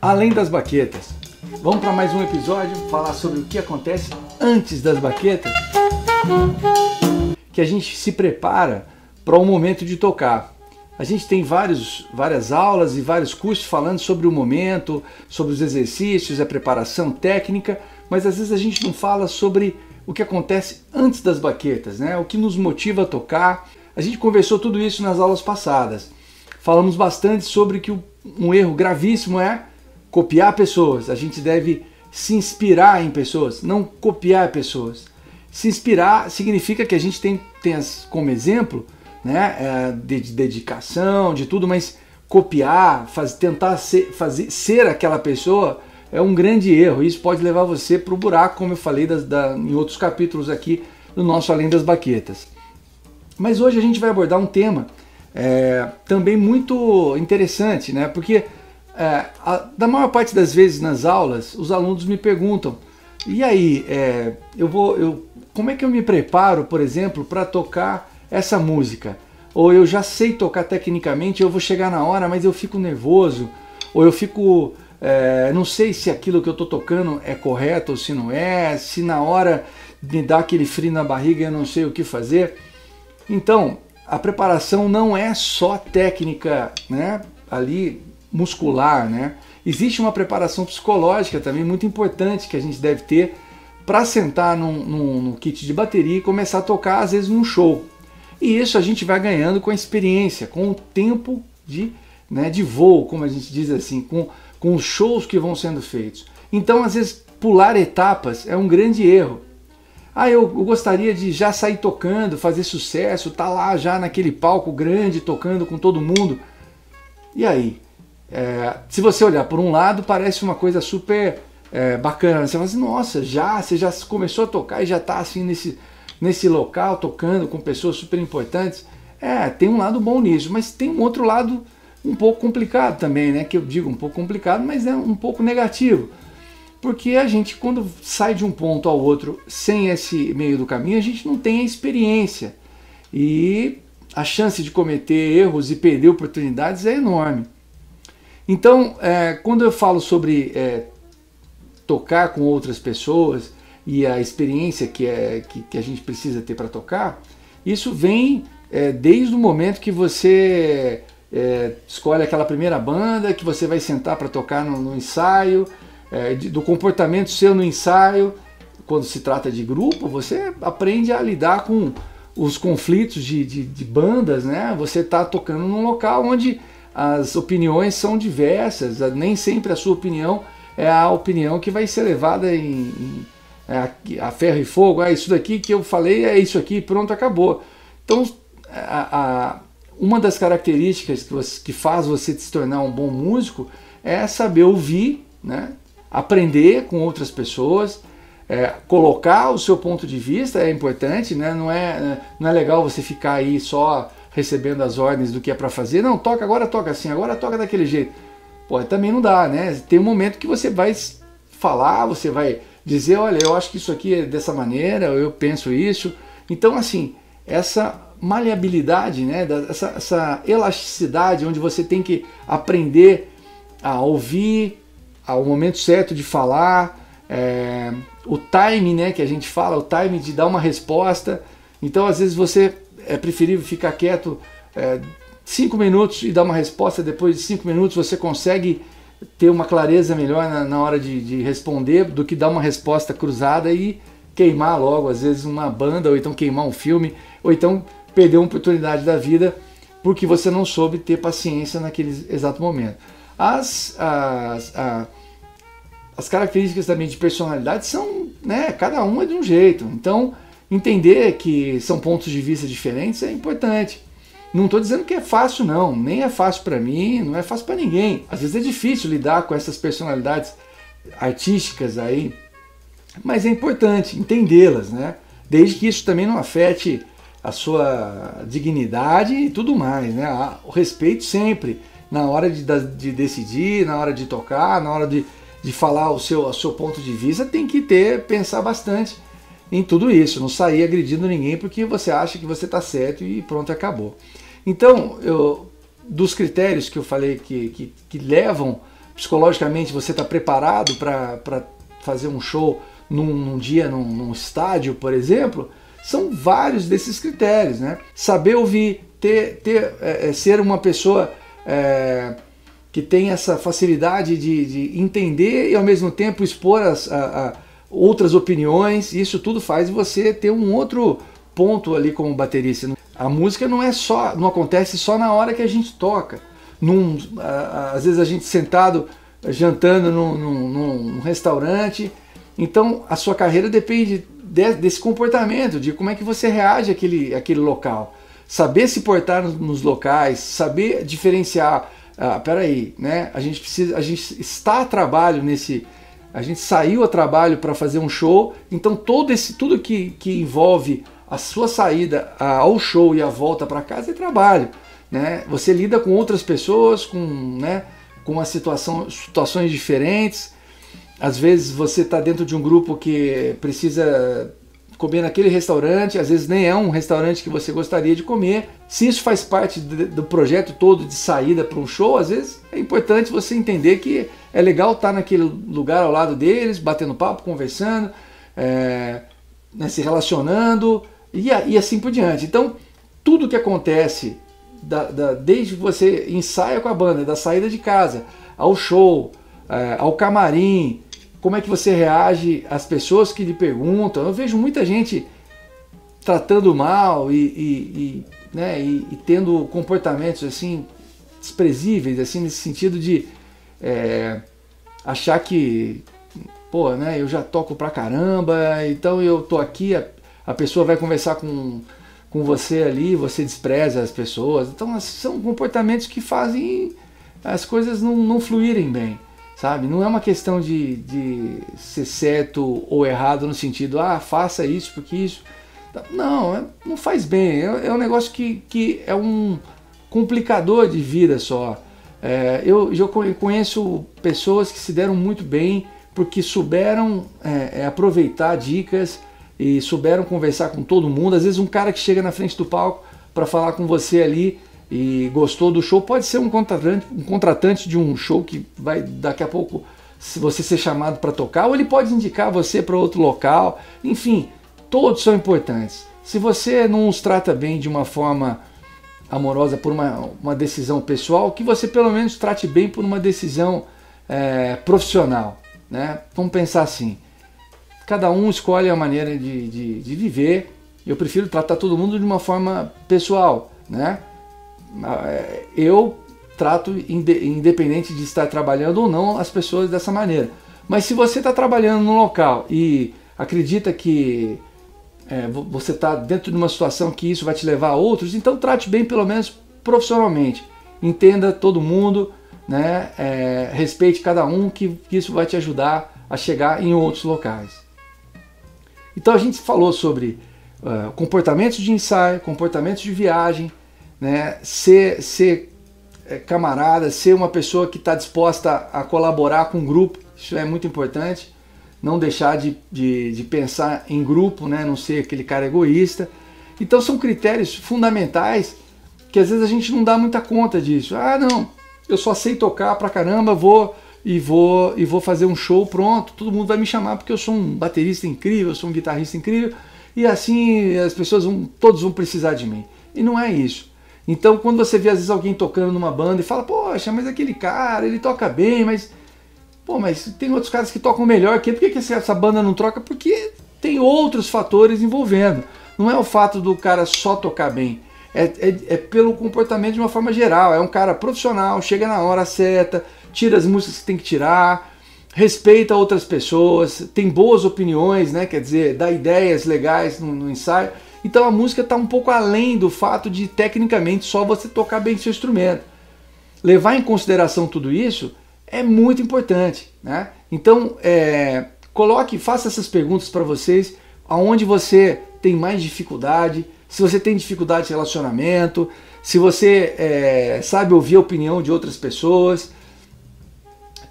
Além das baquetas, vamos para mais um episódio falar sobre o que acontece antes das baquetas, que a gente se prepara para o momento de tocar. A gente tem vários, várias aulas e vários cursos falando sobre o momento, sobre os exercícios, a preparação técnica, mas às vezes a gente não fala sobre o que acontece antes das baquetas, né? O que nos motiva a tocar. A gente conversou tudo isso nas aulas passadas. Falamos bastante sobre que um erro gravíssimo é copiar pessoas. A gente deve se inspirar em pessoas, não copiar pessoas. Se inspirar significa que a gente tem, tem as, como exemplo né, é, de, de, dedicação, de tudo, mas copiar, faz, tentar ser, fazer, ser aquela pessoa é um grande erro. Isso pode levar você para o buraco, como eu falei das, da, em outros capítulos aqui do nosso Além das Baquetas. Mas hoje a gente vai abordar um tema é, também muito interessante, né? Porque é, a, da maior parte das vezes nas aulas, os alunos me perguntam: e aí, é, eu vou, eu, como é que eu me preparo, por exemplo, para tocar essa música? Ou eu já sei tocar tecnicamente, eu vou chegar na hora, mas eu fico nervoso, ou eu fico é, não sei se aquilo que eu estou tocando é correto ou se não é, se na hora me dá aquele frio na barriga eu não sei o que fazer. Então, a preparação não é só técnica, né? Ali muscular, né? Existe uma preparação psicológica também muito importante que a gente deve ter para sentar num, num, num, kit de bateria e começar a tocar, às vezes, num show. E isso a gente vai ganhando com a experiência, com o tempo de, né, de voo, como a gente diz assim, com, com os shows que vão sendo feitos. Então, às vezes, pular etapas é um grande erro. Ah, eu, eu gostaria de já sair tocando, fazer sucesso, tá lá já naquele palco grande, tocando com todo mundo. E aí? É, se você olhar por um lado, parece uma coisa super é, bacana. Você fala assim, nossa, já, você já começou a tocar e já está assim nesse, nesse local, tocando com pessoas super importantes. É, tem um lado bom nisso, mas tem um outro lado um pouco complicado também, né? Que eu digo um pouco complicado, mas é um pouco negativo. Porque a gente, quando sai de um ponto ao outro sem esse meio do caminho, a gente não tem a experiência. E a chance de cometer erros e perder oportunidades é enorme. Então, é, quando eu falo sobre é, tocar com outras pessoas e a experiência que, é, que, que a gente precisa ter para tocar, isso vem é, desde o momento que você é, escolhe aquela primeira banda, que você vai sentar para tocar no, no ensaio, é, de, do comportamento seu no ensaio. Quando se trata de grupo, você aprende a lidar com os conflitos de, de, de bandas, né? Você está tocando num local onde as opiniões são diversas, nem sempre a sua opinião é a opinião que vai ser levada em, em é, a, ferro e fogo. Ah, isso daqui que eu falei é isso aqui, pronto, acabou. Então, a, a, uma das características que, você, que faz você se tornar um bom músico é saber ouvir, né? aprender com outras pessoas, é, colocar o seu ponto de vista é importante, né? não, é, não é legal você ficar aí só recebendo as ordens do que é para fazer. Não, toca agora, toca assim, agora toca daquele jeito. Pô, também não dá, né? Tem um momento que você vai falar, você vai dizer, olha, eu acho que isso aqui é dessa maneira, eu penso isso. Então, assim, essa maleabilidade, né? Essa, essa elasticidade, onde você tem que aprender a ouvir ao momento certo de falar, é, o time, né? Que a gente fala, o time de dar uma resposta. Então, às vezes você é preferível ficar quieto é, cinco minutos e dar uma resposta. Depois de cinco minutos você consegue ter uma clareza melhor na, na hora de, de, responder do que dar uma resposta cruzada e queimar logo, às vezes, uma banda, ou então queimar um filme, ou então perder uma oportunidade da vida porque você não soube ter paciência naquele exato momento. As, as, as, as características também de personalidade são, né, cada uma é de um jeito. Então, entender que são pontos de vista diferentes é importante. Não estou dizendo que é fácil, não. Nem é fácil para mim, não é fácil para ninguém. Às vezes é difícil lidar com essas personalidades artísticas aí, mas é importante entendê-las, né? Desde que isso também não afete a sua dignidade e tudo mais, né? O respeito sempre na hora de, de decidir, na hora de tocar, na hora de, de falar o seu, o seu ponto de vista, tem que ter, pensar bastante em tudo isso, não sair agredindo ninguém porque você acha que você está certo e pronto, acabou. Então, eu, dos critérios que eu falei que, que, que levam psicologicamente você está preparado para fazer um show num, num dia num, num, estádio, por exemplo, são vários desses critérios, né? Saber ouvir, ter, ter é, é ser uma pessoa é, que tem essa facilidade de, de, entender e ao mesmo tempo expor as, a, a outras opiniões, isso tudo faz você ter um outro ponto ali como baterista. A música não é só, não acontece só na hora que a gente toca. Num, às vezes a gente sentado jantando num, num, num restaurante. Então a sua carreira depende de, desse comportamento, de como é que você reage àquele, àquele local. Saber se portar nos locais, saber diferenciar. Ah, peraí, né? A gente precisa, a gente está a trabalho nesse, a gente saiu a trabalho para fazer um show, então todo esse tudo que, que envolve a sua saída ao show e a volta para casa é trabalho. Né? Você lida com outras pessoas, com, né, com uma situação, situações diferentes. Às vezes você está dentro de um grupo que precisa comer naquele restaurante, às vezes nem é um restaurante que você gostaria de comer. Se isso faz parte do projeto todo de saída para um show, às vezes é importante você entender que é legal estar tá naquele lugar ao lado deles, batendo papo, conversando, é, né, se relacionando, e, e assim por diante. Então, tudo que acontece, da, da, desde que você ensaia com a banda, da saída de casa, ao show, é, ao camarim, como é que você reage às pessoas que lhe perguntam. Eu vejo muita gente tratando mal e, e, e né, e, e, tendo comportamentos assim desprezíveis, assim nesse sentido de é, achar que, pô, né, eu já toco pra caramba, então eu tô aqui, a pessoa vai conversar com, com você ali, você despreza as pessoas. Então são comportamentos que fazem as coisas não, não fluírem bem, sabe? Não é uma questão de, de ser certo ou errado no sentido, ah, faça isso porque isso. Não, é, não faz bem. É, é um negócio que, que é um complicador de vida só. É, eu, eu conheço pessoas que se deram muito bem porque souberam é, é aproveitar dicas e souberam conversar com todo mundo. Às vezes um cara que chega na frente do palco para falar com você ali e gostou do show pode ser um contratante, um contratante de um show que vai daqui a pouco se você ser chamado para tocar, ou ele pode indicar você para outro local. Enfim, todos são importantes. Se você não os trata bem de uma forma amorosa por uma, uma decisão pessoal, que você pelo menos trate bem por uma decisão é, profissional. Né? Vamos pensar assim cada um escolhe a maneira de, de, de viver. Eu prefiro tratar todo mundo de uma forma pessoal, né? É, eu trato, independente de estar trabalhando ou não, as pessoas dessa maneira. Mas se você está trabalhando no local e acredita que é, você está dentro de uma situação que isso vai te levar a outros, então trate bem, pelo menos profissionalmente. Entenda todo mundo, né? É, respeite cada um, que, que isso vai te ajudar a chegar em outros locais. Então a gente falou sobre uh, comportamentos de ensaio, comportamentos de viagem, né? ser, ser é, camarada, ser uma pessoa que está disposta a colaborar com o grupo, isso é muito importante. Não deixar de, de, de, pensar em grupo, né? não ser aquele cara egoísta. Então são critérios fundamentais que às vezes a gente não dá muita conta disso. Ah, não, eu só sei tocar pra caramba, vou e vou e vou fazer um show pronto, todo mundo vai me chamar porque eu sou um baterista incrível, eu sou um guitarrista incrível e assim as pessoas vão, todos vão precisar de mim. E não é isso. Então quando você vê às vezes alguém tocando numa banda e fala, poxa, mas aquele cara, ele toca bem, mas pô, mas tem outros caras que tocam melhor que por que, que essa banda não troca? Porque tem outros fatores envolvendo. Não é o fato do cara só tocar bem. É, é, é, pelo comportamento de uma forma geral. É um cara profissional, chega na hora certa, tira as músicas que tem que tirar, respeita outras pessoas, tem boas opiniões, né? Quer dizer, dá ideias legais no, no ensaio. Então a música está um pouco além do fato de tecnicamente só você tocar bem seu instrumento. Levar em consideração tudo isso é muito importante, né? Então é, coloque, faça essas perguntas para vocês, aonde você tem mais dificuldade, se você tem dificuldade de relacionamento, se você é, sabe ouvir a opinião de outras pessoas,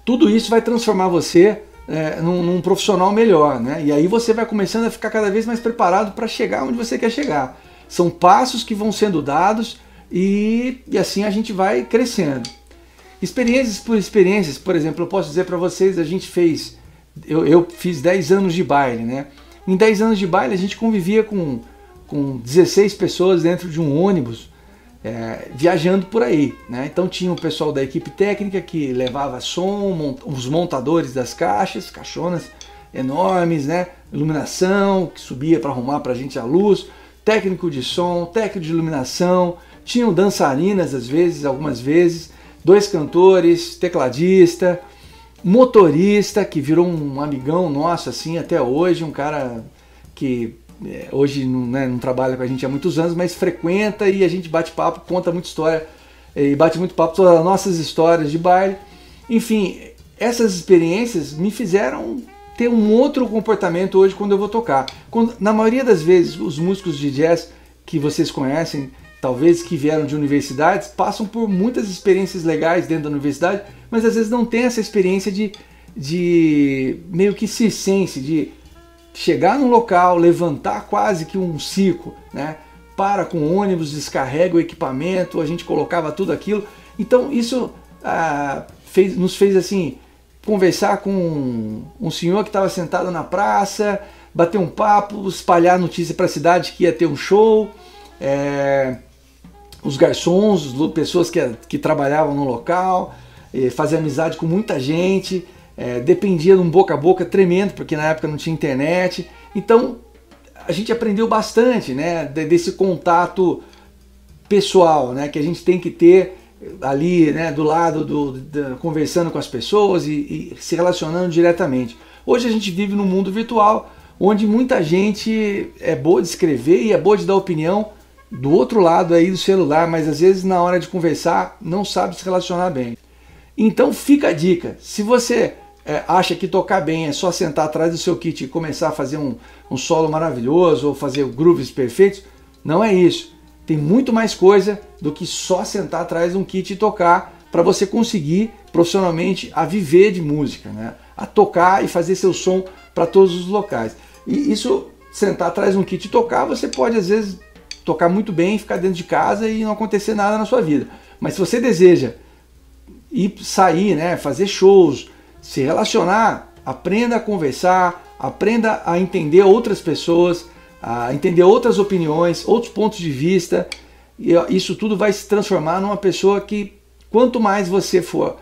tudo isso vai transformar você é, num, num, profissional melhor, né? E aí você vai começando a ficar cada vez mais preparado para chegar onde você quer chegar. São passos que vão sendo dados e, e assim a gente vai crescendo. Experiências por experiências, por exemplo, eu posso dizer para vocês, a gente fez, eu, eu fiz 10 anos de baile, né? Em 10 anos de baile a gente convivia com, com 16 pessoas dentro de um ônibus, é, viajando por aí. Né? Então tinha o pessoal da equipe técnica que levava som, mont os montadores das caixas, caixonas enormes, né? iluminação que subia para arrumar para a gente a luz, técnico de som, técnico de iluminação, tinham dançarinas às vezes, algumas vezes, dois cantores, tecladista, motorista que virou um amigão nosso assim até hoje, um cara que hoje não, né, não, trabalha com a gente há muitos anos, mas frequenta e a gente bate papo, conta muita história e bate muito papo todas as nossas histórias de baile. Enfim, essas experiências me fizeram ter um outro comportamento hoje quando eu vou tocar. Quando, na maioria das vezes, os músicos de jazz que vocês conhecem, talvez que vieram de universidades, passam por muitas experiências legais dentro da universidade, mas às vezes não tem essa experiência de, de meio que circense, de chegar no local, levantar quase que um circo, né? Para com ônibus, descarrega o equipamento, a gente colocava tudo aquilo. Então isso ah, fez, nos fez assim conversar com um senhor que estava sentado na praça, bater um papo, espalhar notícia para a cidade que ia ter um show. É, os garçons, pessoas que, que trabalhavam no local, fazer amizade com muita gente é, dependia de um boca a boca tremendo, porque na época não tinha internet. Então a gente aprendeu bastante né, desse contato pessoal né, que a gente tem que ter ali né, do lado, do, do conversando com as pessoas e, e, se relacionando diretamente. Hoje a gente vive num mundo virtual onde muita gente é boa de escrever e é boa de dar opinião do outro lado aí do celular, mas às vezes na hora de conversar não sabe se relacionar bem. Então fica a dica, se você é, acha que tocar bem é só sentar atrás do seu kit e começar a fazer um, um solo maravilhoso ou fazer grooves perfeitos, não é isso. Tem muito mais coisa do que só sentar atrás de um kit e tocar para você conseguir profissionalmente a viver de música, né? a tocar e fazer seu som para todos os locais. E isso, sentar atrás de um kit e tocar, você pode às vezes tocar muito bem, ficar dentro de casa e não acontecer nada na sua vida. Mas se você deseja ir sair, né, fazer shows, se relacionar, aprenda a conversar, aprenda a entender outras pessoas, a entender outras opiniões, outros pontos de vista. E isso tudo vai se transformar numa pessoa que, quanto mais você for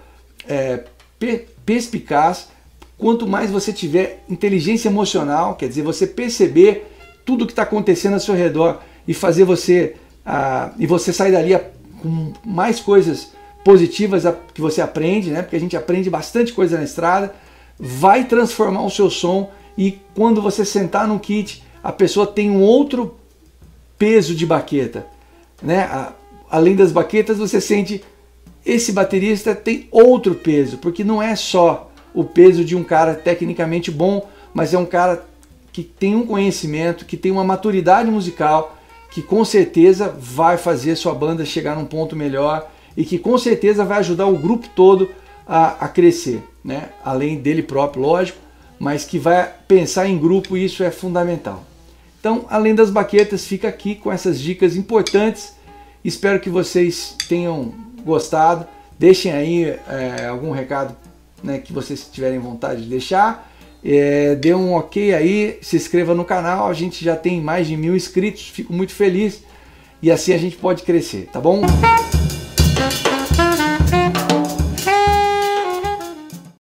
é, perspicaz, quanto mais você tiver inteligência emocional, quer dizer, você perceber tudo que está acontecendo ao seu redor e fazer você uh, e você sair dali com mais coisas positivas que você aprende, né? Porque a gente aprende bastante coisa na estrada, vai transformar o seu som e quando você sentar no kit, a pessoa tem um outro peso de baqueta, né? Além das baquetas, você sente esse baterista tem outro peso, porque não é só o peso de um cara tecnicamente bom, mas é um cara que tem um conhecimento, que tem uma maturidade musical, que com certeza vai fazer sua banda chegar num ponto melhor e que com certeza vai ajudar o grupo todo a, a crescer, né? além dele próprio, lógico, mas que vai pensar em grupo e isso é fundamental. Então, além das baquetas, fica aqui com essas dicas importantes. Espero que vocês tenham gostado. Deixem aí é, algum recado né, que vocês tiverem vontade de deixar. É, dê um ok aí, se inscreva no canal. A gente já tem mais de mil inscritos, fico muito feliz e assim a gente pode crescer, tá bom?